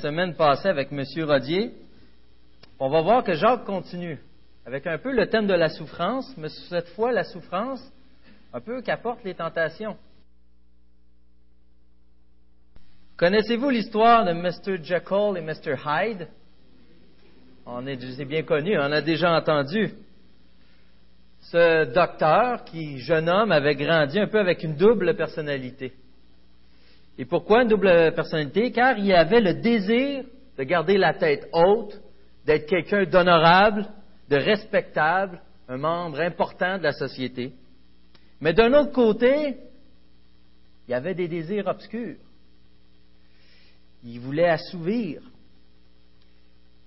semaine passée avec M. Rodier, on va voir que Jacques continue avec un peu le thème de la souffrance, mais cette fois la souffrance un peu qu'apportent les tentations. Connaissez-vous l'histoire de Mr. Jekyll et Mr. Hyde? On est, bien connu, on a déjà entendu. Ce docteur qui, jeune homme, avait grandi un peu avec une double personnalité. Et pourquoi une double personnalité? Car il avait le désir de garder la tête haute, d'être quelqu'un d'honorable, de respectable, un membre important de la société. Mais d'un autre côté, il avait des désirs obscurs. Il voulait assouvir.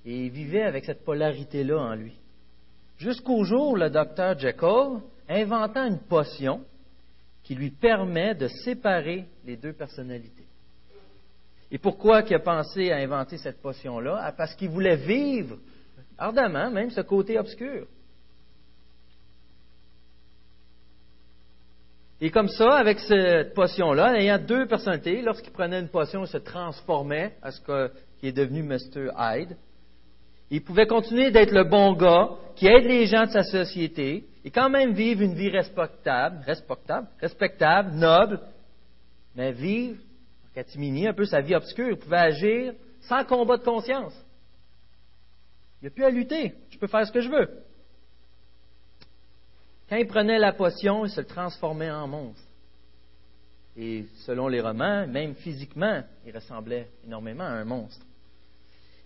Et il vivait avec cette polarité-là en lui. Jusqu'au jour où le docteur Jekyll inventant une potion qui lui permet de séparer les deux personnalités. Et pourquoi il a pensé à inventer cette potion-là? Ah, parce qu'il voulait vivre ardemment même ce côté obscur. Et comme ça, avec cette potion-là, ayant deux personnalités, lorsqu'il prenait une potion, il se transformait à ce qui est devenu Mr. Hyde. Il pouvait continuer d'être le bon gars qui aide les gens de sa société et quand même vivre une vie respectable, respectable, respectable, noble, mais vivre en catimini un peu sa vie obscure. Il pouvait agir sans combat de conscience. Il n'y a plus à lutter. Je peux faire ce que je veux. Quand il prenait la potion, il se transformait en monstre. Et selon les romans, même physiquement, il ressemblait énormément à un monstre.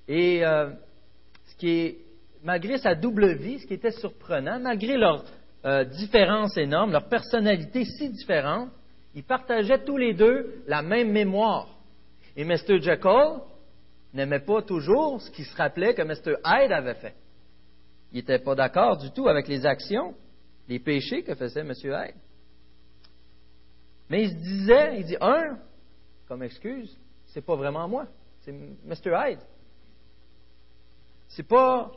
Et euh, ce qui est, malgré sa double vie, ce qui était surprenant, malgré leurs euh, différences énormes, leur personnalité si différente, ils partageaient tous les deux la même mémoire. Et Mr. Jekyll n'aimait pas toujours ce qu'il se rappelait que Mr. Hyde avait fait. Il n'était pas d'accord du tout avec les actions, les péchés que faisait M. Hyde. Mais il se disait, il dit, un, comme excuse, c'est pas vraiment moi, c'est Mr. Hyde. C'est pas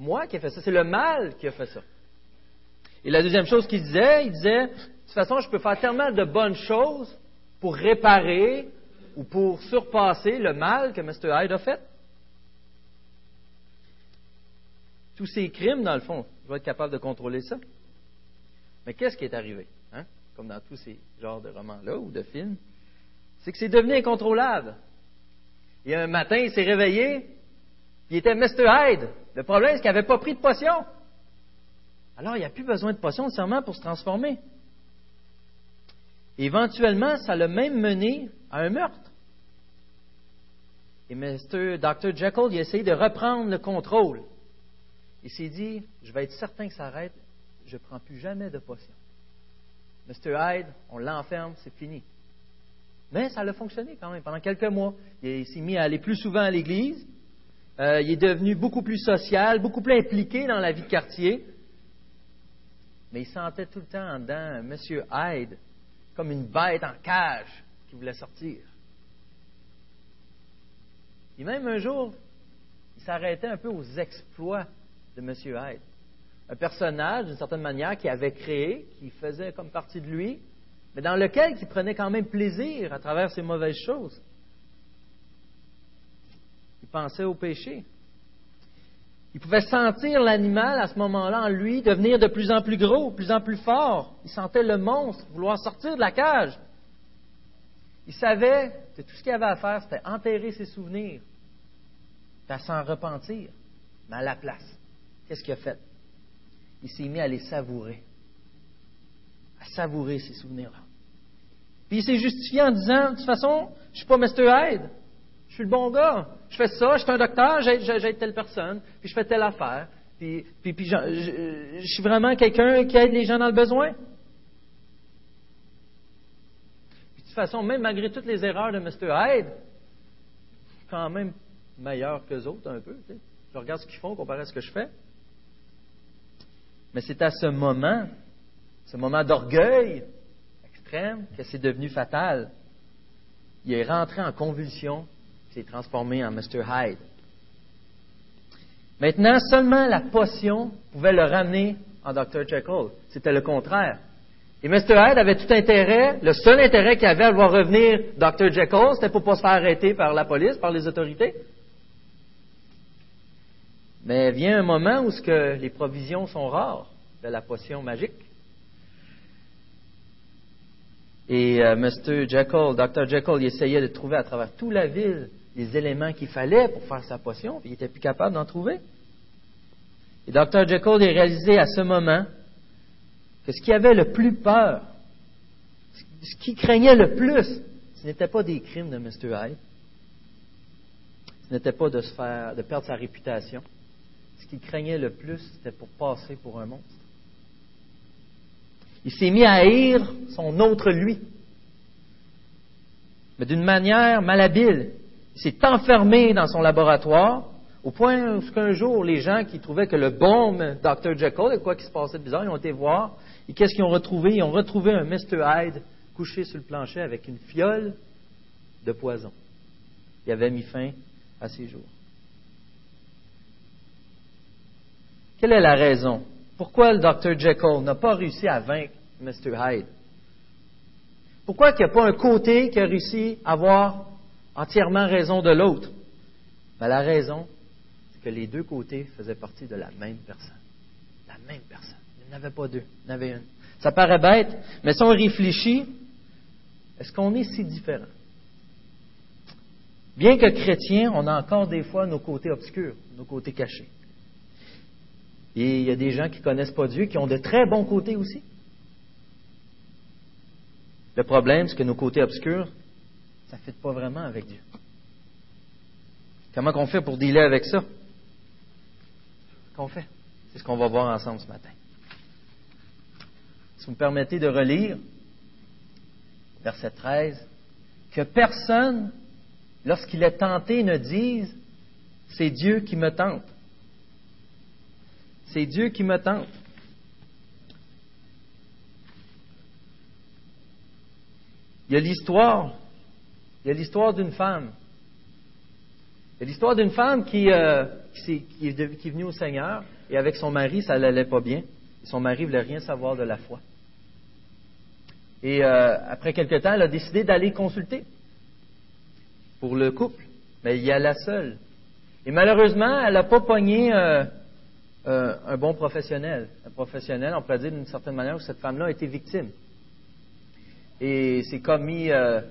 moi qui ai fait ça, c'est le mal qui a fait ça. Et la deuxième chose qu'il disait, il disait, de toute façon, je peux faire tellement de bonnes choses pour réparer ou pour surpasser le mal que Mr. Hyde a fait. Tous ces crimes, dans le fond, je vais être capable de contrôler ça. Mais qu'est-ce qui est arrivé, hein? comme dans tous ces genres de romans-là ou de films? C'est que c'est devenu incontrôlable. Et un matin, il s'est réveillé, il était Mr. Hyde. Le problème, c'est qu'il n'avait pas pris de potion. Alors, il n'y a plus besoin de potion nécessairement pour se transformer. éventuellement, ça l'a même mené à un meurtre. Et Mr. Dr. Jekyll, il a essayé de reprendre le contrôle. Il s'est dit, je vais être certain que ça arrête, je ne prends plus jamais de potion. Mr. Hyde, on l'enferme, c'est fini. Mais ça a fonctionné quand même pendant quelques mois. Il s'est mis à aller plus souvent à l'église. Euh, il est devenu beaucoup plus social, beaucoup plus impliqué dans la vie de quartier. Mais il sentait tout le temps en dedans M. Hyde comme une bête en cage qui voulait sortir. Et même un jour, il s'arrêtait un peu aux exploits de M. Hyde. Un personnage, d'une certaine manière, qui avait créé, qui faisait comme partie de lui, mais dans lequel il prenait quand même plaisir à travers ses mauvaises choses pensait au péché. Il pouvait sentir l'animal à ce moment-là en lui devenir de plus en plus gros, de plus en plus fort. Il sentait le monstre vouloir sortir de la cage. Il savait que tout ce qu'il avait à faire, c'était enterrer ses souvenirs, à s'en repentir. Mais à la place, qu'est-ce qu'il a fait? Il s'est mis à les savourer, à savourer ces souvenirs-là. Puis il s'est justifié en disant, de toute façon, je ne suis pas Mr. Hyde. Je suis le bon gars. Je fais ça, je suis un docteur, j'aide telle personne, puis je fais telle affaire. Puis, je, suis vraiment quelqu'un qui aide les gens dans le besoin. Puis, de toute façon, même malgré toutes les erreurs de Mr. Hyde, quand même meilleur que autres un peu. Je regarde ce qu'ils font comparé à ce que je fais. Mais c'est à ce moment, ce moment d'orgueil extrême, que c'est devenu fatal. Il est rentré en convulsion s'est transformé en Mr. Hyde. Maintenant, seulement la potion pouvait le ramener en Dr. Jekyll. C'était le contraire. Et Mr. Hyde avait tout intérêt, le seul intérêt qu'il avait à voir revenir Dr. Jekyll, c'était pour ne pas se faire arrêter par la police, par les autorités. Mais vient un moment où ce que les provisions sont rares de la potion magique. Et euh, Mr. Jekyll, Dr. Jekyll, il essayait de trouver à travers toute la ville les éléments qu'il fallait pour faire sa potion, puis il n'était plus capable d'en trouver. Et Dr. Jekyll a réalisé à ce moment que ce qui avait le plus peur, ce qui craignait le plus, ce n'était pas des crimes de Mr. Hyde, ce n'était pas de, se faire, de perdre sa réputation. Ce qu'il craignait le plus, c'était pour passer pour un monstre. Il s'est mis à haïr son autre lui, mais d'une manière malhabile. Il s'est enfermé dans son laboratoire au point où qu'un jour, les gens qui trouvaient que le bon Dr. Jekyll, et quoi qui se passait de bizarre, ils ont été voir. Et qu'est-ce qu'ils ont retrouvé? Ils ont retrouvé un Mr. Hyde couché sur le plancher avec une fiole de poison. Il avait mis fin à ses jours. Quelle est la raison? Pourquoi le Dr. Jekyll n'a pas réussi à vaincre Mr. Hyde? Pourquoi il n'y a pas un côté qui a réussi à avoir entièrement raison de l'autre? Ben, la raison, c'est que les deux côtés faisaient partie de la même personne. La même personne. Il n'y en avait pas deux, il y en avait une. Ça paraît bête, mais si on réfléchit, est-ce qu'on est si différents? Bien que chrétiens, on a encore des fois nos côtés obscurs, nos côtés cachés. Et il y a des gens qui ne connaissent pas Dieu, qui ont de très bons côtés aussi. Le problème, c'est que nos côtés obscurs, ça ne fit pas vraiment avec Dieu. Comment on fait pour dealer avec ça? Qu'on fait? C'est ce qu'on va voir ensemble ce matin. Si vous me permettez de relire, verset 13, que personne, lorsqu'il est tenté, ne dise, c'est Dieu qui me tente. C'est Dieu qui me tente. Il y a l'histoire, il y a l'histoire d'une femme. Il y a l'histoire d'une femme qui, euh, qui, est, venue au Seigneur et avec son mari, ça n'allait pas bien. son mari ne voulait rien savoir de la foi. Et euh, après quelque temps, elle a décidé d'aller consulter pour le couple. Mais il y a la seule. Et malheureusement, elle n'a pas pogné euh, un bon professionnel. Un professionnel, on pourrait dire d'une certaine manière, où cette femme-là a été victime. Et s'est commis, euh,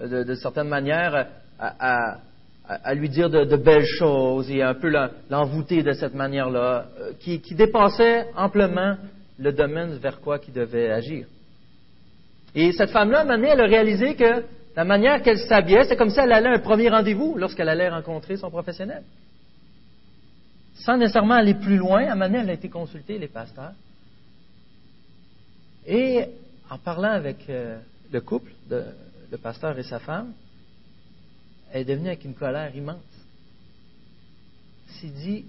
de, de, certaine manière, à, lui dire de, belles choses et un peu l'envoûter de cette manière-là, euh, qui, qui, dépassait amplement le domaine vers quoi il devait agir. Et cette femme-là, donné, elle a réalisé que la manière qu'elle s'habillait, c'est comme si elle allait à un premier rendez-vous lorsqu'elle allait rencontrer son professionnel sans nécessairement aller plus loin, à donné, elle a été consulter les pasteurs. Et en parlant avec euh, le couple, le pasteur et sa femme, elle est devenue avec une colère immense. Elle s'est dit,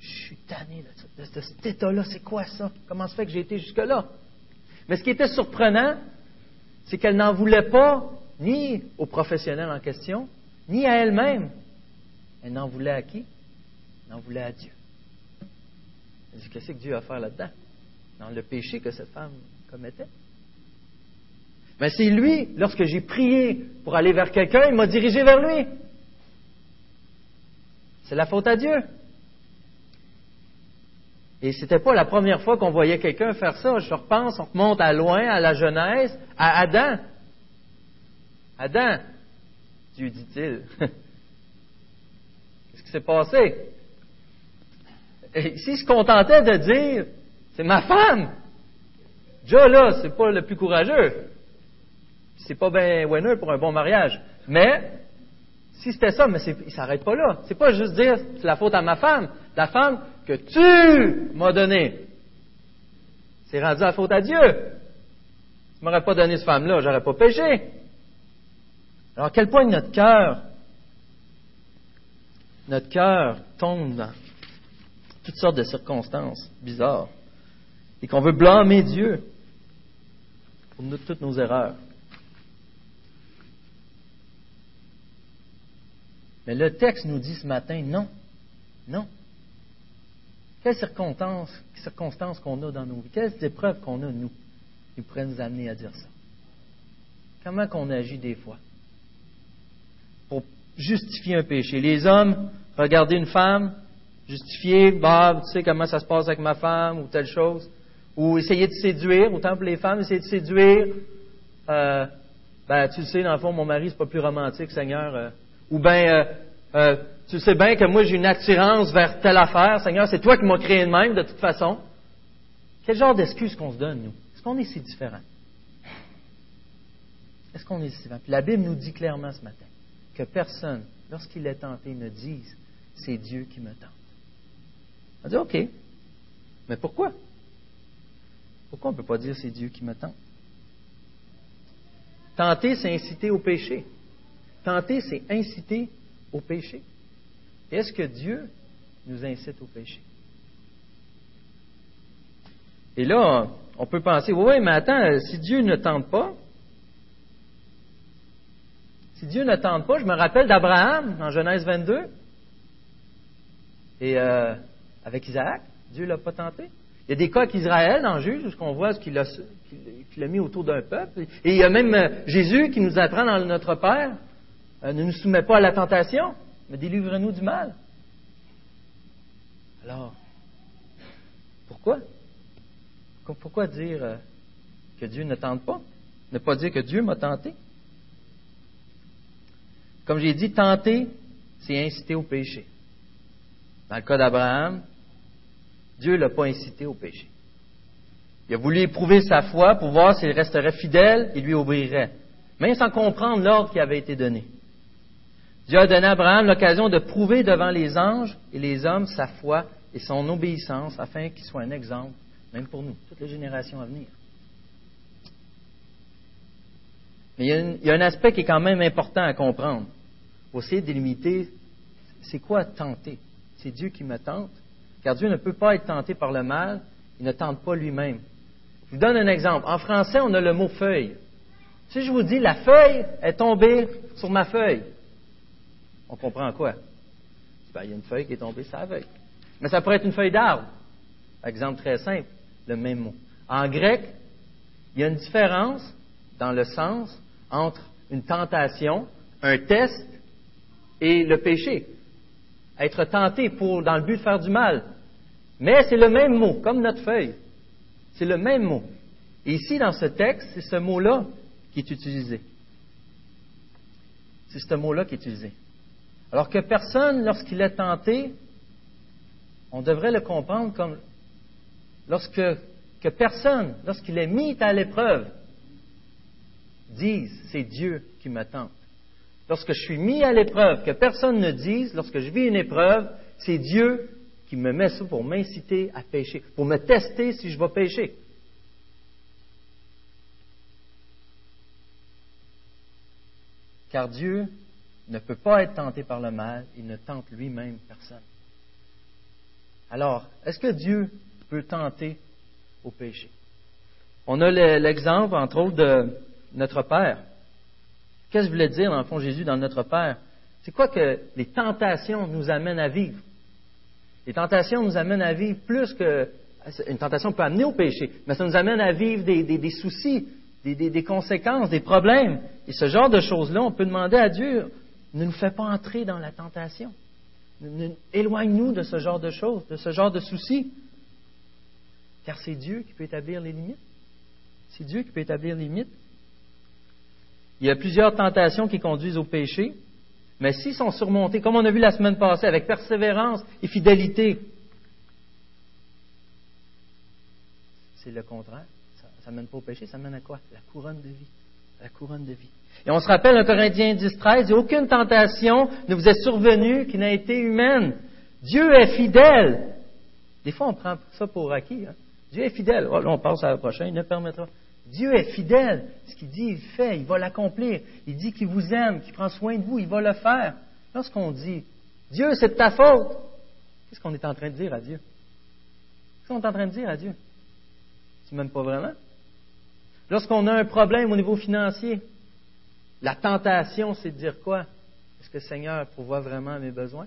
je suis tanné de, de cet état-là, c'est quoi ça? Comment se fait que j'ai été jusque-là? Mais ce qui était surprenant, c'est qu'elle n'en voulait pas ni aux professionnels en question, ni à elle-même. Elle n'en voulait à qui? en voulait à Dieu. Elle dit, qu'est-ce que Dieu a à faire là-dedans? Dans le péché que cette femme commettait. Mais c'est lui, lorsque j'ai prié pour aller vers quelqu'un, il m'a dirigé vers lui. C'est la faute à Dieu. Et ce n'était pas la première fois qu'on voyait quelqu'un faire ça. Je repense, on remonte à loin, à la Genèse, à Adam. Adam, Dieu dit-il. Qu'est-ce qui s'est passé? s'il se contentait de dire, c'est ma femme, déjà là, c'est pas le plus courageux. C'est pas bien winner pour un bon mariage. Mais, si c'était ça, mais il s'arrête pas là. C'est pas juste dire, c'est la faute à ma femme. La femme que tu m'as donnée. C'est rendu la faute à Dieu. Tu m'aurais pas donné cette femme-là, j'aurais pas péché. Alors, à quel point notre cœur, notre cœur tombe dans, toutes sortes de circonstances bizarres, et qu'on veut blâmer Dieu pour toutes nos erreurs. Mais le texte nous dit ce matin, non, non. Quelles circonstances, qu'on a dans nos vies, quelles épreuves qu'on a, nous. il pourrait nous amener à dire ça? Comment qu'on agit des fois? Pour justifier un péché. Les hommes, regarder une femme, justifier, bah, tu sais comment ça se passe avec ma femme ou telle chose, ou essayer de séduire, autant pour les femmes, essayer de séduire. Euh, ben, tu le sais, dans le fond, mon mari, c'est pas plus romantique, Seigneur. Euh, ou bien, euh, euh, tu sais bien que moi, j'ai une attirance vers telle affaire, Seigneur, c'est toi qui m'as créé de même, de toute façon. Quel genre d'excuse qu'on se donne, nous? Est-ce qu'on est si différent? Est-ce qu'on est si différent? Puis la Bible nous dit clairement ce matin que personne, lorsqu'il est tenté, ne dise c'est Dieu qui me tente. On dit OK. Mais pourquoi? Pourquoi on ne peut pas dire c'est Dieu qui me tente? Tenter, c'est inciter au péché. Tenter, c'est inciter au péché. Est-ce que Dieu nous incite au péché? Et là, on peut penser, oui, mais attends, si Dieu ne tente pas, si Dieu ne tente pas, je me rappelle d'Abraham dans Genèse 22, et euh, avec Isaac, Dieu ne l'a pas tenté. Il y a des cas qu'Israël, dans Juge, où on voit qu'il l'a mis autour d'un peuple. Et il y a même euh, Jésus qui nous apprend dans notre Père, ne nous soumets pas à la tentation, mais délivre-nous du mal. Alors, pourquoi? Pourquoi dire euh, que Dieu ne tente pas? Ne pas dire que Dieu m'a tenté? Comme j'ai dit, tenter, c'est inciter au péché. Dans le cas d'Abraham, Dieu ne l'a pas incité au péché. Il a voulu éprouver sa foi pour voir s'il resterait fidèle et lui obéirait, même sans comprendre l'ordre qui avait été donné. Dieu a donné à Abraham l'occasion de prouver devant les anges et les hommes sa foi et son obéissance afin qu'il soit un exemple, même pour nous, toutes les générations à venir. Mais il y, a un aspect qui est quand même important à comprendre. De délimiter, c'est quoi tenter? C'est Dieu qui me tente, car Dieu ne peut pas être tenté par le mal, il ne tente pas lui-même. Je vous donne un exemple. En français, on a le mot feuille. Si je vous dis la feuille est tombée sur ma feuille, on comprend quoi? Il y a une feuille qui est tombée sur la. Mais ça pourrait être une feuille d'arbre. Exemple très simple, le même mot. En grec, il y a une différence dans le sens entre une tentation, un test et le péché. Être tenté pour, dans le but de faire du mal. Mais c'est le même mot, comme notre feuille. C'est le même mot. Ici, dans ce texte, c'est ce mot-là qui est utilisé. C'est ce mot-là qui est utilisé. Alors que personne, lorsqu'il est tenté, on devrait le comprendre comme lorsque que personne, lorsqu'il est mis à l'épreuve, dise c'est Dieu qui me tente. Lorsque je suis mis à l'épreuve, que personne ne dise, lorsque je vis une épreuve, c'est Dieu qui me met ça pour m'inciter à pécher, pour me tester si je vais pécher. Car Dieu ne peut pas être tenté par le mal, il ne tente lui-même personne. Alors, est-ce que Dieu peut tenter au péché? On a l'exemple, entre autres, de notre Père. Qu'est-ce que voulait dire, dans le fond, Jésus dans notre Père? C'est quoi que les tentations nous amènent à vivre? Les tentations nous amènent à vivre plus que. Une tentation peut amener au péché, mais ça nous amène à vivre des, soucis, des, des, conséquences, des problèmes. Et ce genre de choses-là, on peut demander à Dieu ne nous fais pas entrer dans la tentation. Éloigne-nous de ce genre de choses, de ce genre de soucis. Car c'est Dieu qui peut établir les limites. C'est Dieu qui peut établir les limites. Il y a plusieurs tentations qui conduisent au péché, mais s'ils sont surmontés, comme on a vu la semaine passée, avec persévérance et fidélité, c'est le contraire. Ça ne mène pas au péché, ça mène à quoi? La couronne de vie. La couronne de vie. Et on se rappelle un Corinthien 10, 13, et aucune tentation ne vous est survenue qui n'a été humaine. Dieu est fidèle. Des fois, on prend ça pour acquis. Hein. Dieu est fidèle. Oh, là, on passe à la prochaine, il ne permettra. Dieu est fidèle. Ce qu'il dit, il fait, il va l'accomplir. Il dit qu'il vous aime, qu'il prend soin de vous, il va le faire. Lorsqu'on dit, Dieu, c'est de ta faute, qu'est-ce qu'on est en train de dire à Dieu? Qu'est-ce qu'on est en train de dire à Dieu? C'est même pas vraiment? Lorsqu'on a un problème au niveau financier, la tentation, c'est de dire quoi? Est-ce que le Seigneur pourvoit vraiment mes besoins?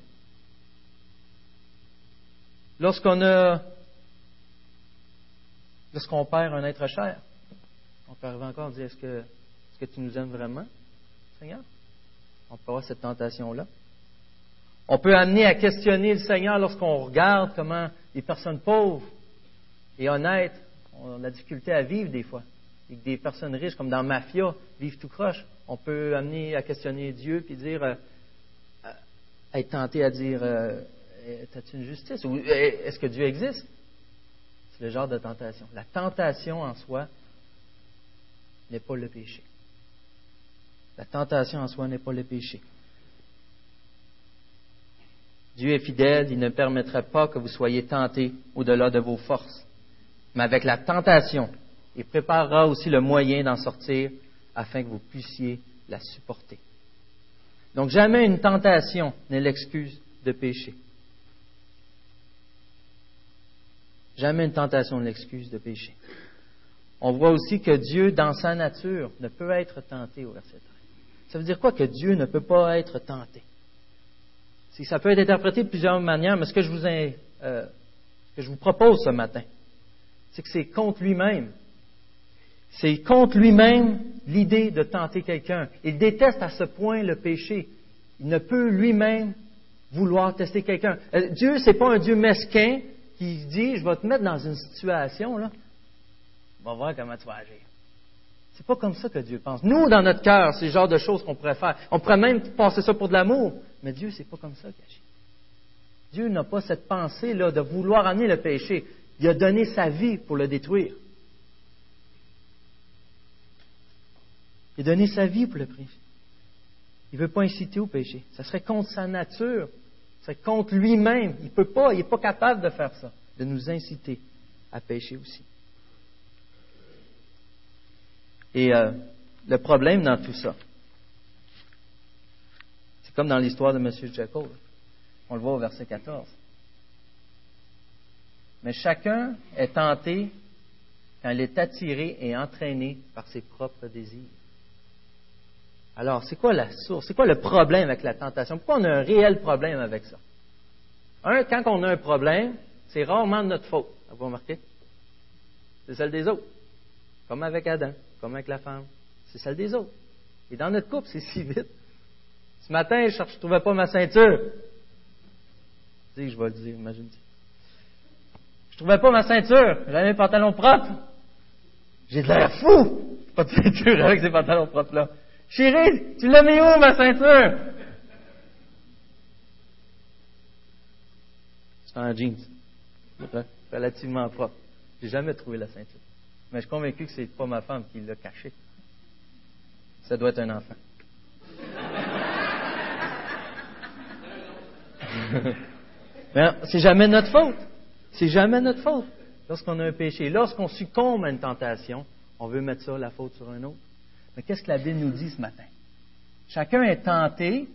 Lorsqu'on a lorsqu'on perd un être cher, On peut arriver encore à dire est-ce que, est-ce que tu nous aimes vraiment, Seigneur? On peut avoir cette tentation-là. On peut amener à questionner le Seigneur lorsqu'on regarde comment les personnes pauvres et honnêtes ont la difficulté à vivre des fois. Et que des personnes riches, comme dans Mafia, vivent tout croche. On peut amener à questionner Dieu puis dire, euh, euh, être tenté à dire, euh, as-tu une justice? Ou est-ce que Dieu existe? C'est le genre de tentation. La tentation en soi n'est pas le péché. La tentation en soi n'est pas le péché. Dieu est fidèle, il ne permettrait pas que vous soyez tentés au-delà de vos forces. Mais avec la tentation, il préparera aussi le moyen d'en sortir afin que vous puissiez la supporter. Donc jamais une tentation n'est l'excuse de pécher. Jamais une tentation n'est l'excuse de pécher. On voit aussi que Dieu, dans sa nature, ne peut être tenté au verset 13. Ça veut dire quoi que Dieu ne peut pas être tenté? Ça peut être interprété de plusieurs manières, mais ce que je vous, euh, que je vous propose ce matin, c'est que c'est contre lui-même. C'est contre lui-même l'idée de tenter quelqu'un. Il déteste à ce point le péché. Il ne peut lui-même vouloir tester quelqu'un. Euh, Dieu, c'est pas un Dieu mesquin qui dit, je vais te mettre dans une situation, là. On va voir comment tu vas agir. C'est pas comme ça que Dieu pense. Nous, dans notre cœur, c'est le genre de choses qu'on pourrait faire. On pourrait même passer ça pour de l'amour. Mais Dieu, c'est pas comme ça qu'il agit. Dieu n'a pas cette pensée-là de vouloir amener le péché. Il a donné sa vie pour le détruire. Il a donné sa vie pour le péché. Il ne veut pas inciter au péché. Ça serait contre sa nature. Ça serait contre lui-même. Il ne peut pas, il n'est pas capable de faire ça, de nous inciter à pécher aussi. Et euh, le problème dans tout ça, c'est comme dans l'histoire de M. Jacob. On le voit au verset 14. Mais chacun est tenté quand il est attiré et entraîné par ses propres désirs. Alors, c'est quoi la source? C'est quoi le problème avec la tentation? Pourquoi on a un réel problème avec ça? Un, quand on a un problème, c'est rarement de notre faute. Avez-vous remarqué? C'est celle des autres. Comme avec Adam comme avec la femme. C'est celle des autres. Et dans notre couple, c'est si vite. Ce matin, je ne trouvais pas ma ceinture. Dis, je vais le dire, imagine. Je trouvais pas ma ceinture. J'avais mes pantalons propres. J'ai de l'air fou. Pas de ceinture avec ces pantalons propres-là. Chérie, tu l'as mis où, ma ceinture? C'est un jeans. Relativement propre. J'ai jamais trouvé la ceinture. Mais je suis convaincu que ce n'est pas ma femme qui l'a caché. Ça doit être un enfant. c'est jamais notre faute. C'est jamais notre faute lorsqu'on a un péché. Lorsqu'on succombe à une tentation, on veut mettre ça, la faute, sur un autre. Mais qu'est-ce que la Bible nous dit ce matin? Chacun est tenté,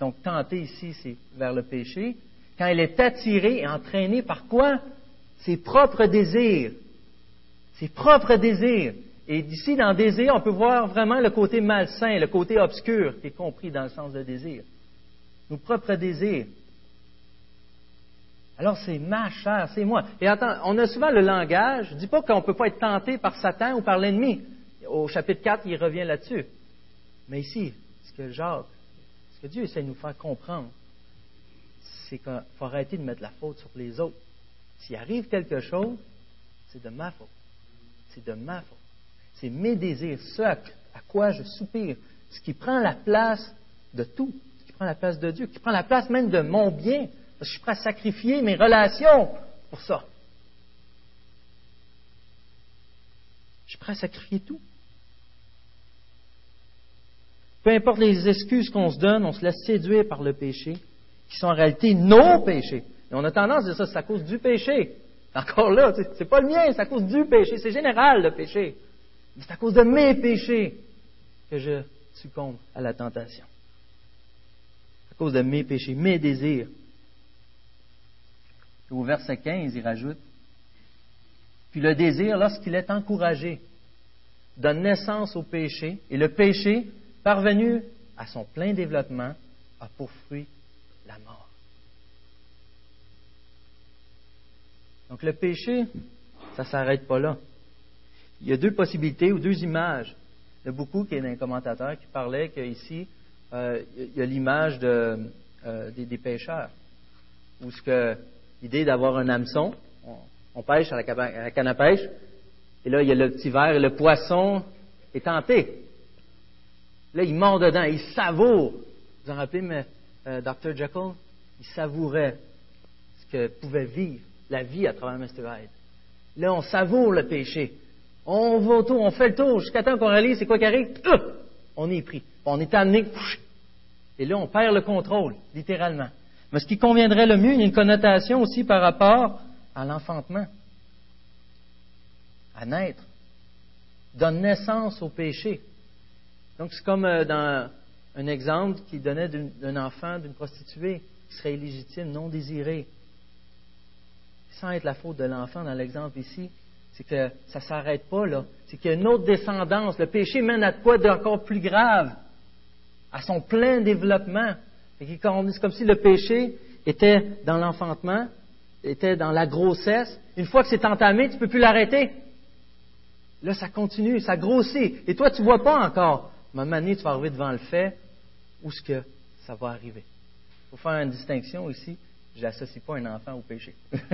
donc tenté ici, c'est vers le péché, quand il est attiré et entraîné par quoi? Ses propres désirs ses propres désirs. Et d'ici, dans désir, on peut voir vraiment le côté malsain, le côté obscur qui est compris dans le sens de désir. Nos propres désirs. Alors c'est ma chair, c'est moi. Et attends, on a souvent le langage. Je ne dis pas qu'on ne peut pas être tenté par Satan ou par l'ennemi. Au chapitre 4, il revient là-dessus. Mais ici, ce que Jacques, ce que Dieu essaie de nous faire comprendre, c'est qu'il faut arrêter de mettre la faute sur les autres. S'il arrive quelque chose, c'est de ma faute c'est de ma faute. C'est mes désirs, ce à, quoi je soupire, ce qui prend la place de tout, ce qui prend la place de Dieu, qui prend la place même de mon bien, parce que je suis prêt à sacrifier mes relations pour ça. Je suis prêt à sacrifier tout. Peu importe les excuses qu'on se donne, on se laisse séduire par le péché, qui sont en réalité nos péchés. Et on a tendance à dire ça, c'est à cause du péché. Encore là, c'est pas le mien, c'est à cause du péché. C'est général le péché. C'est à cause de mes péchés que je succombe à la tentation. À cause de mes péchés, mes désirs. au verset 15, il rajoute Puis le désir, lorsqu'il est encouragé, donne naissance au péché, et le péché, parvenu à son plein développement, a pour fruit la mort. Donc le péché, ça ne s'arrête pas là. il y a deux possibilités ou deux images. Il y a beaucoup qui est un commentateur qui parlait qu'ici, euh, il y a l'image de, euh, des, pêcheurs, où ce que l'idée d'avoir un hameçon, on, pêche à la, canne à pêche, et là il y a le petit verre, et le poisson est tenté. Là, il mord dedans, il savoure. Vous en rappelez, mais, euh, Dr. Jekyll? Il savourait ce que pouvait vivre la vie à travers Mr. Hyde. Là, on savoure le péché. On va autour, on fait le tour jusqu'à temps qu'on réalise c'est quoi qui arrive. On est pris. On est amené. Et là, on perd le contrôle, littéralement. Mais ce qui conviendrait le mieux, il y a une connotation aussi par rapport à l'enfantement, à naître, donne naissance au péché. Donc, c'est comme euh, dans un exemple qui donnait d'un enfant, d'une prostituée, qui serait illégitime, non désiré, sans être la faute de l'enfant dans l'exemple ici, c'est que ça ne s'arrête pas là. C'est qu'il y a une autre descendance. Le péché mène à quoi d'encore plus grave? À son plein développement. C'est comme si le péché était dans l'enfantement, était dans la grossesse. Une fois que c'est entamé, tu ne peux plus l'arrêter. Là, ça continue, ça grossit. Et toi, tu ne vois pas encore. Donné, tu vas arriver devant le fait où ce que ça va arriver? Il faut faire une distinction ici. Je n'associe pas un enfant au péché.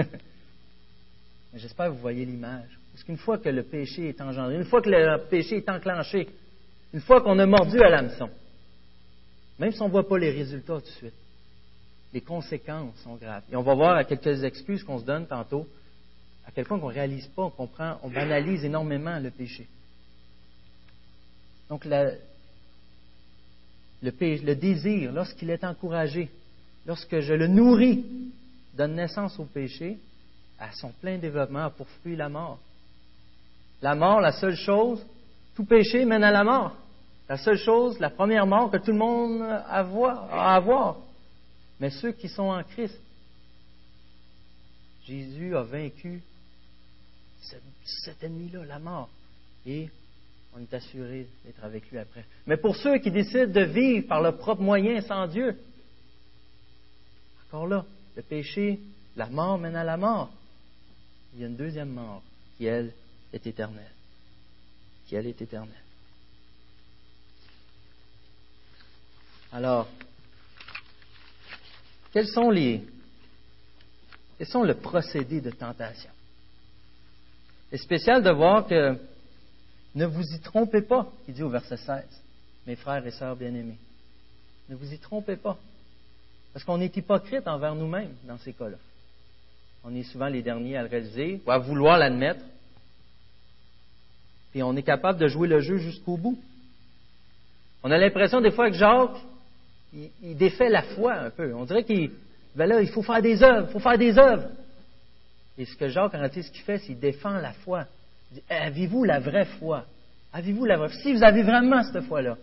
J'espère que vous voyez l'image. Parce qu'une fois que le péché est engendré, une fois que le péché est enclenché, une fois qu'on a mordu à l'hameçon, même si on ne voit pas les résultats tout de suite, les conséquences sont graves. Et on va voir à quelques excuses qu'on se donne tantôt, à quel point qu'on ne réalise pas, on comprend, on banalise énormément le péché. Donc, le, désir, lorsqu'il est encouragé, lorsque je le nourris, donne naissance au péché, à son plein développement pour fuir la mort. La mort, la seule chose, tout péché mène à la mort. La seule chose, la première mort que tout le monde a à avoir. Mais ceux qui sont en Christ, Jésus a vaincu cet ennemi-là, la mort. Et on est assuré d'être avec lui après. Mais pour ceux qui décident de vivre par leurs propres moyens sans Dieu, encore là, le péché, la mort mène à la mort il y a une deuxième mort qui, elle, est éternelle. Qui, elle, est éternelle. Alors, quels sont les, quels sont le procédé de tentation? C'est spécial de voir que ne vous y trompez pas, il dit au verset 16, mes frères et sœurs bien-aimés. Ne vous y trompez pas. Parce qu'on est hypocrite envers nous-mêmes dans ces cas-là. On est souvent les derniers à le réaliser ou à vouloir l'admettre. Puis on est capable de jouer le jeu jusqu'au bout. On a l'impression des fois que Jacques, il, défait la foi un peu. On dirait qu'il, ben là, il faut faire des œuvres, il faut faire des œuvres. Et ce que Jacques, en réalité, ce qu'il fait, c'est qu'il défend la foi. Avez-vous la vraie foi? Avez-vous la vraie foi? Si vous avez vraiment cette foi-là,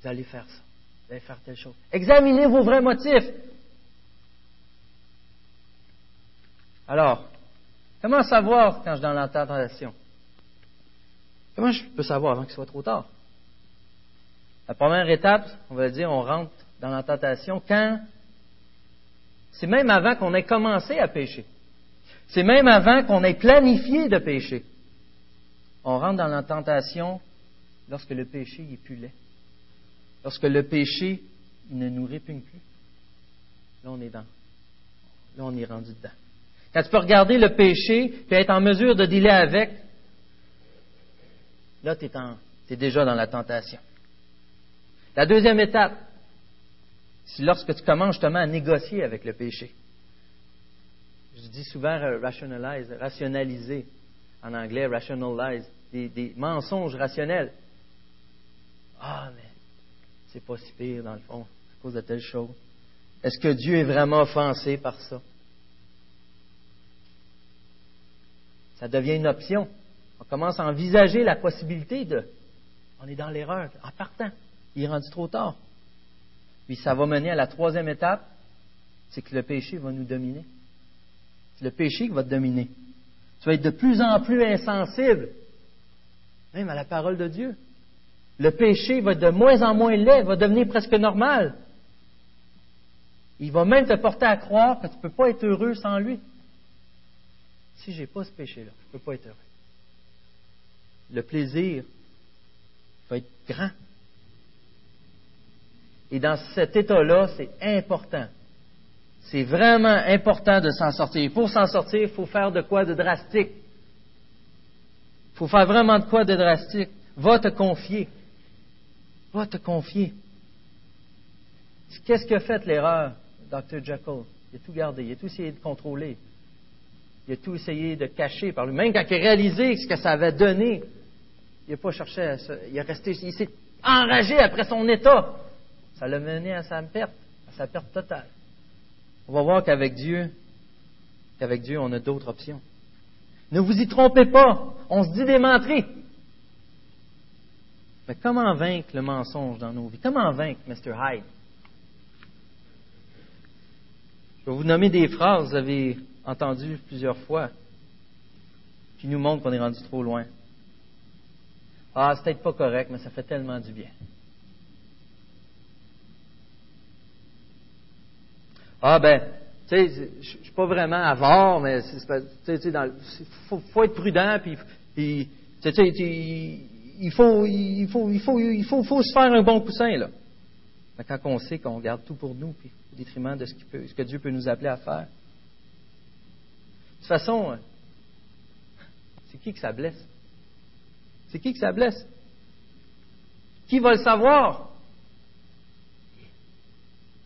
vous allez faire ça. Vous allez faire telle chose. Examinez vos vrais motifs. Alors, comment savoir quand je suis dans la tentation? Comment je peux savoir avant qu'il soit trop tard? La première étape, on va dire, on rentre dans la tentation quand c'est même avant qu'on ait commencé à pécher. C'est même avant qu'on ait planifié de pécher. On rentre dans la tentation lorsque le péché est plus. Lorsque le péché ne nous répugne plus. Là, on est dans. Là, on est rendu dedans. Quand tu peux regarder le péché et être en mesure de dealer avec, là, tu es, déjà dans la tentation. La deuxième étape, c'est lorsque tu commences justement à négocier avec le péché. Je dis souvent rationalize, rationaliser, en anglais, rationalize, des, mensonges rationnels. Ah, mais c'est pas si pire dans le fond, à cause de telle chose. Est-ce que Dieu est vraiment offensé par ça? ça devient une option. On commence à envisager la possibilité de. On est dans l'erreur en partant. Il est rendu trop tard. Puis ça va mener à la troisième étape, c'est que le péché va nous dominer. C'est le péché qui va te dominer. Tu vas être de plus en plus insensible, même à la parole de Dieu. Le péché va être de moins en moins laid, va devenir presque normal. Il va même te porter à croire que tu ne peux pas être heureux sans lui si je n'ai pas ce péché-là, je ne peux pas être heureux. le plaisir va être grand. Et dans cet état-là, c'est important. C'est vraiment important de s'en sortir. Pour s'en sortir, il faut faire de quoi de drastique. Il faut faire vraiment de quoi de drastique. Va te confier. Va te confier. Qu'est-ce que fait l'erreur, Dr. Jekyll? Il a tout gardé, il a tout essayé de contrôler. Il a tout essayé de cacher par lui-même. Quand il a réalisé ce que ça avait donné, il n'a pas cherché à se, il, a resté, il s'est enragé après son état. Ça l'a mené à sa perte, à sa perte totale. On va voir qu'avec Dieu, qu'avec Dieu, on a d'autres options. Ne vous y trompez pas. On se dit des. Mais comment vaincre le mensonge dans nos vies? Comment vaincre Mr. Hyde? Je vais vous nommer des phrases que vous avez entendues plusieurs fois qui nous montrent qu'on est rendu trop loin. Ah, c'est peut-être pas correct, mais ça fait tellement du bien. Ah ben, tu sais, je suis pas vraiment avare, mais il faut, faut, être prudent, puis, tu sais, il faut, il faut, il faut, il faut, faut se faire un bon coussin là. Mais quand on sait qu'on garde tout pour nous, puis au détriment de ce, peut, ce que Dieu peut nous appeler à faire. De toute façon, euh, c'est qui que ça blesse? C'est qui que ça blesse? Qui va le savoir?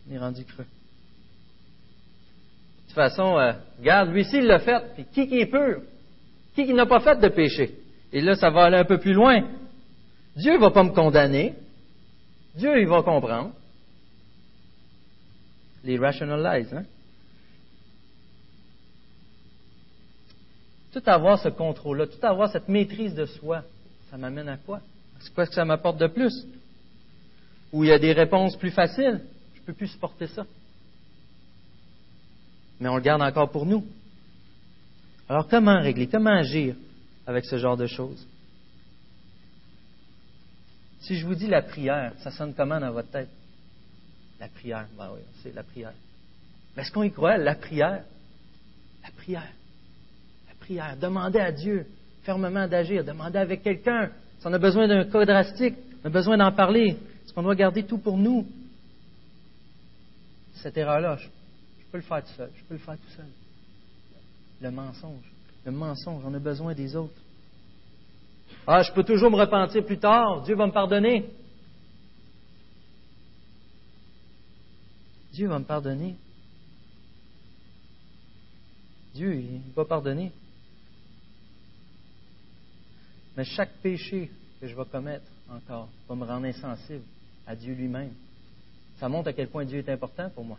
On est rendu creux. Façon, euh, regarde, lui ci il l'a fait, puis qui qui est pur? Qui qui n'a pas fait de péché? Et là, ça va aller un peu plus loin. Dieu ne va pas me condamner. Dieu, il va comprendre. Les rationalize, hein? Tout avoir ce contrôle-là, tout avoir cette maîtrise de soi, ça m'amène à quoi? C'est quoi que ça m'apporte de plus? Ou il y a des réponses plus faciles? Je ne peux plus supporter ça. Mais on le garde encore pour nous. Alors comment régler? Comment agir avec ce genre de choses? Si je vous dis la prière, ça sonne comment dans votre tête? La prière, ben oui, c'est la prière. Mais est-ce qu'on y croit, la prière? La prière. La prière. Demandez à Dieu fermement d'agir. Demandez avec quelqu'un. Si on a besoin d'un cas drastique, on a besoin d'en parler. Est-ce qu'on doit garder tout pour nous? Cette erreur-là, peux le faire tout seul. Je peux le faire tout seul. Le mensonge. Le mensonge, on a besoin des autres. Ah, je peux toujours me repentir plus tard. Dieu va me pardonner. Dieu va me pardonner. Dieu, il va pardonner. Mais chaque péché que je vais commettre encore va me rendre insensible à Dieu lui-même. Ça montre à quel point Dieu est important pour moi,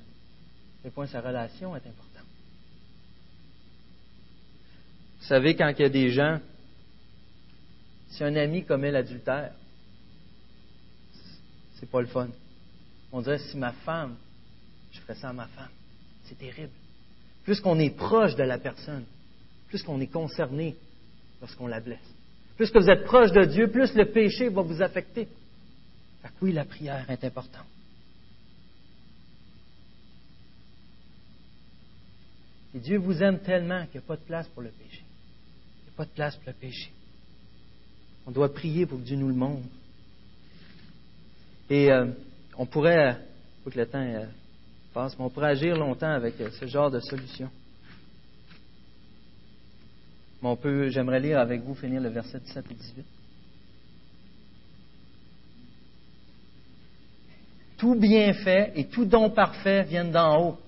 quel point sa relation est importante. Vous savez, quand il y a des gens, si un ami commet l'adultère, c'est pas le fun. On dirait si ma femme, je ferais ça à ma femme. C'est terrible. Plus qu'on est proche de la personne, plus qu'on est concerné lorsqu'on la blesse. Plus que vous êtes proche de Dieu, plus le péché va vous affecter. Fait oui, la prière est importante. Et Dieu vous aime tellement qu'il n'y a pas de place pour le péché. Il n'y a pas de place pour le péché. On doit prier pour que Dieu nous le montre. Et euh, on pourrait, faut que le temps euh, passe, mais on pourrait agir longtemps avec euh, ce genre de solution. Mais on peut, j'aimerais lire avec vous, finir le verset 17 et 18. Tout bienfait et tout don parfait viennent d'en haut.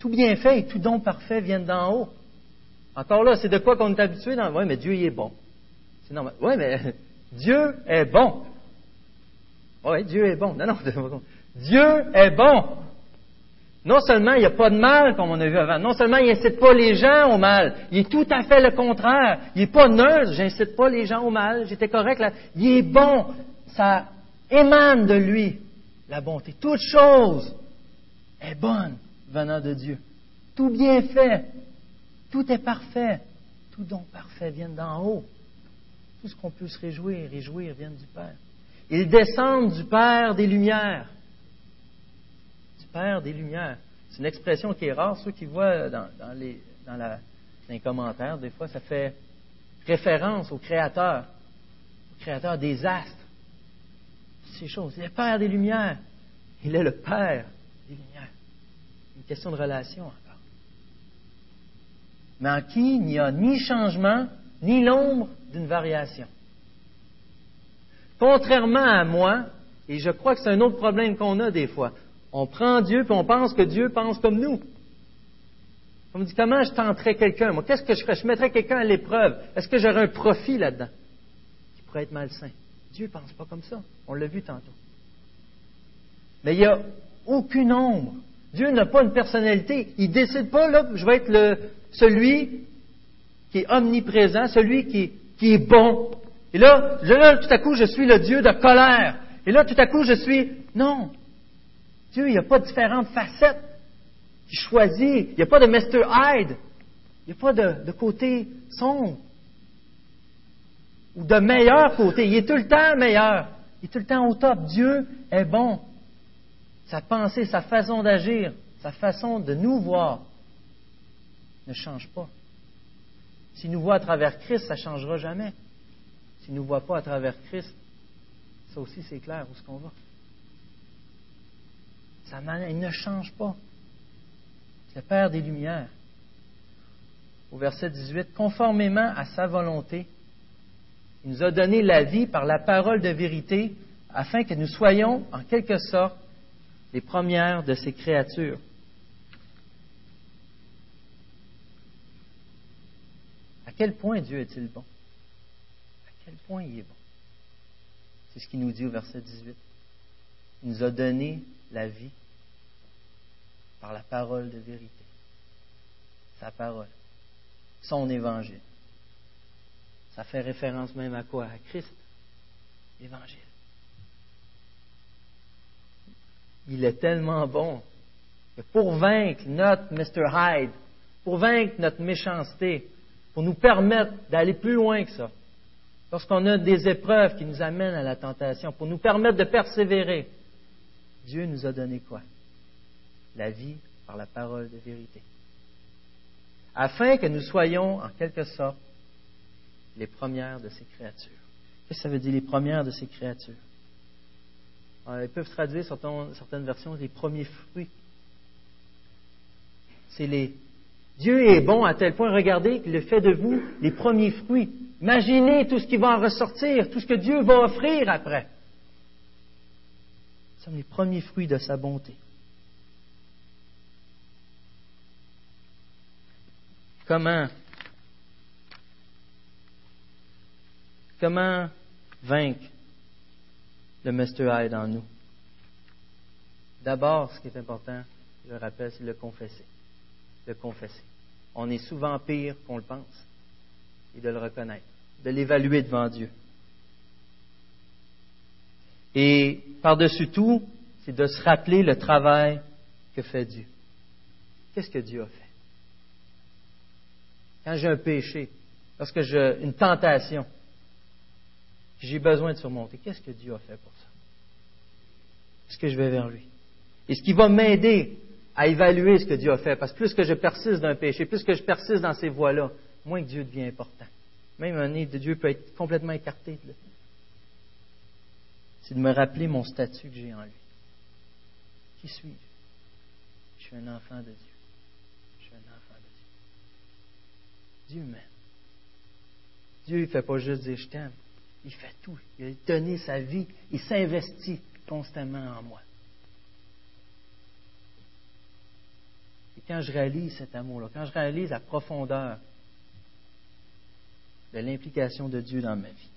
Tout bienfait et tout don parfait viennent d'en haut. Encore là, c'est de quoi qu'on est habitué dans. Oui, mais Dieu il est bon. C'est normal. Oui, mais Dieu est bon. Oui, Dieu est bon. Non, non, Dieu est bon. Non seulement il n'y a pas de mal, comme on a vu avant, non seulement il n'incite pas les gens au mal, il est tout à fait le contraire. Il n'est pas neutre, j'incite pas les gens au mal, j'étais correct là. Il est bon, ça émane de lui, la bonté. Toute chose est bonne venant de Dieu. Tout bien fait, tout est parfait, tout don parfait vient d'en haut. Tout ce qu'on peut se réjouir, réjouir vient du Père. Ils descendent du Père des Lumières Père des Lumières. C'est une expression qui est rare. Ceux qui voient dans, les, commentaires, des fois, ça fait référence au Créateur, au Créateur des astres, ces choses. Il est Père des Lumières. Il est le Père question de relation encore. Mais en qui il n'y a ni changement, ni l'ombre d'une variation. Contrairement à moi, et je crois que c'est un autre problème qu'on a des fois, on prend Dieu et on pense que Dieu pense comme nous. On me dit comment je tenterais quelqu'un? Moi, qu'est-ce que je ferais? Je mettrais quelqu'un à l'épreuve. Est-ce que j'aurais un profit là-dedans? Qui pourrait être malsain Dieu ne pense pas comme ça. On l'a vu tantôt. Mais il n'y a aucune ombre. Dieu n'a pas une personnalité. Il décide pas, là, je vais être le, celui qui est omniprésent, celui qui, est bon. Et là, là, tout à coup, je suis le Dieu de colère. Et là, tout à coup, je suis... Non. Dieu, il n'y a pas différentes facettes qui choisit. Il n'y a pas de Mr. Hyde. Il n'y a pas de, de côté sombre ou de meilleur côté. Il est tout le temps meilleur. Il est tout le temps au top. Dieu est bon. Sa pensée, sa façon d'agir, sa façon de nous voir ne change pas. S'il nous voit à travers Christ, ça ne changera jamais. S'il ne nous voit pas à travers Christ, ça aussi c'est clair où est-ce qu'on va. Sa il ne change pas. Le Père des Lumières. Au verset 18, conformément à sa volonté, il nous a donné la vie par la parole de vérité afin que nous soyons, en quelque sorte, les premières de ses créatures. À quel point Dieu est-il bon? À quel point il est bon? C'est ce qu'il nous dit au verset 18. Il nous a donné la vie par la parole de vérité. Sa parole. Son évangile. Ça fait référence même à quoi? À Christ, l'Évangile. Il est tellement bon que pour vaincre notre Mr. Hyde, pour vaincre notre méchanceté, pour nous permettre d'aller plus loin que ça, lorsqu'on a des épreuves qui nous amènent à la tentation, pour nous permettre de persévérer, Dieu nous a donné quoi? La vie par la parole de vérité. Afin que nous soyons, en quelque sorte, les premières de ces créatures. Qu'est-ce que ça veut dire, les premières de ces créatures? Ils peuvent traduire certaines versions les premiers fruits. C'est les. Dieu est bon à tel point, regardez, qu'il fait de vous les premiers fruits. Imaginez tout ce qui va en ressortir, tout ce que Dieu va offrir après. Nous sommes les premiers fruits de sa bonté. Comment Comment vaincre le Mr. Hyde en nous? D'abord, ce qui est important, je le rappelle, c'est le confesser. Le confesser. On est souvent pire qu'on le pense. Et de le reconnaître. De l'évaluer devant Dieu. Et par-dessus tout, c'est de se rappeler le travail que fait Dieu. Qu'est-ce que Dieu a fait? Quand j'ai un péché, lorsque j'ai une tentation, j'ai besoin de surmonter. Qu'est-ce que Dieu a fait pour ça? Est-ce que je vais vers lui? Et ce qui va m'aider à évaluer ce que Dieu a fait, parce que plus que je persiste d'un péché, plus que je persiste dans ces voies-là, moins que Dieu devient important. Même un nez de Dieu peut être complètement écarté. C'est de me rappeler mon statut que j'ai en lui. Qui suis-je? Je suis un enfant de Dieu. Je suis un enfant de Dieu. Dieu m'aime. Dieu ne fait pas juste dire je t'aime. Il fait tout. Il a donné sa vie. Il s'investit constamment en moi. Et quand je réalise cet amour-là, quand je réalise la profondeur de l'implication de Dieu dans ma vie,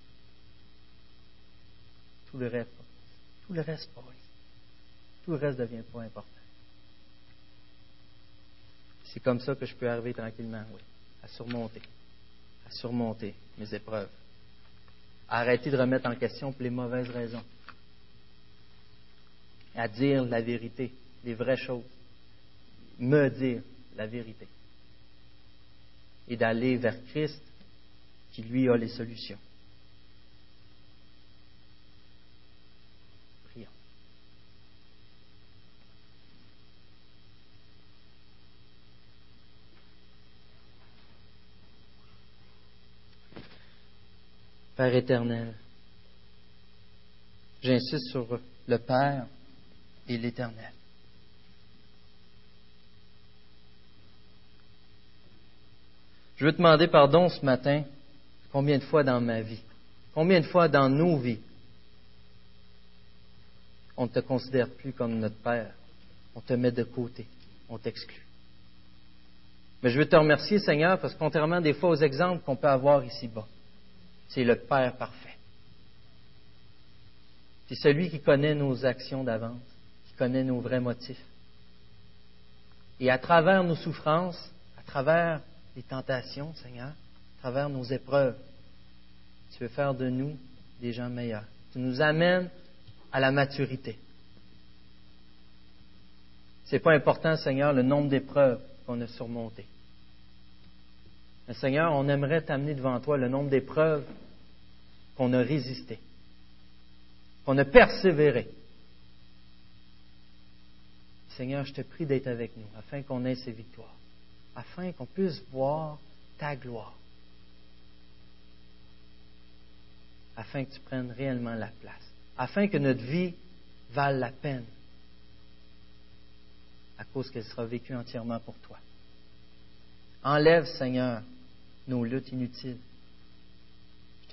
tout le reste, tout le reste Tout le reste devient pas important. C'est comme ça que je peux arriver tranquillement, oui, à surmonter, à surmonter mes épreuves arrêter de remettre en question les mauvaises raisons. À dire la vérité, les vraies choses. Me dire la vérité. Et d'aller vers Christ qui lui a les solutions. Père éternel, j'insiste sur le Père et l'Éternel. Je veux te demander pardon ce matin, combien de fois dans ma vie, combien de fois dans nos vies, on ne te considère plus comme notre Père, on te met de côté, on t'exclut. Mais je veux te remercier, Seigneur, parce que contrairement des fois aux exemples qu'on peut avoir ici-bas, c'est le Père parfait. C'est celui qui connaît nos actions d'avance, qui connaît nos vrais motifs. Et à travers nos souffrances, à travers les tentations, Seigneur, à travers nos épreuves, tu veux faire de nous des gens meilleurs. Tu nous amènes à la maturité. Ce n'est pas important, Seigneur, le nombre d'épreuves qu'on a surmontées. Mais Seigneur, on aimerait t'amener devant toi le nombre d'épreuves qu'on a résistées, qu'on a persévéré. Seigneur, je te prie d'être avec nous afin qu'on ait ces victoires, afin qu'on puisse voir ta gloire, afin que tu prennes réellement la place, afin que notre vie vale la peine à cause qu'elle sera vécue entièrement pour toi. Enlève, Seigneur, nos luttes inutiles.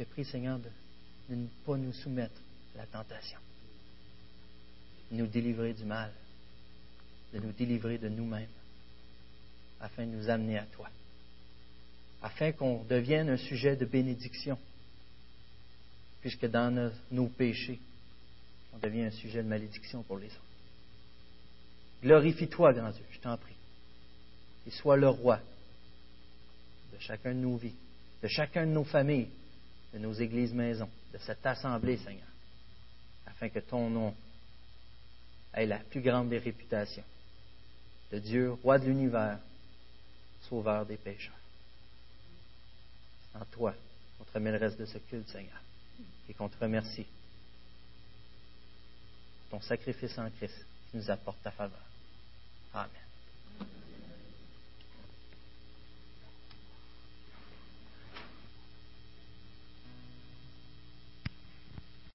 Te prie, Seigneur, de, ne pas nous soumettre à la tentation, de nous délivrer du mal, de nous délivrer de nous-mêmes, afin de nous amener à toi, afin qu'on devienne un sujet de bénédiction, puisque dans nos, nos péchés, on devient un sujet de malédiction pour les autres. Glorifie-toi, grand Dieu, je t'en prie, et sois le roi chacun de nos vies, de chacun de nos familles, de nos églises maisons, de cette assemblée, Seigneur, afin que ton nom ait la plus grande des réputations de Dieu, roi de l'univers, sauveur des pécheurs. En toi, on te remet le reste de ce culte, Seigneur, et qu'on te remercie ton sacrifice en Christ qui nous apporte ta faveur. Amen.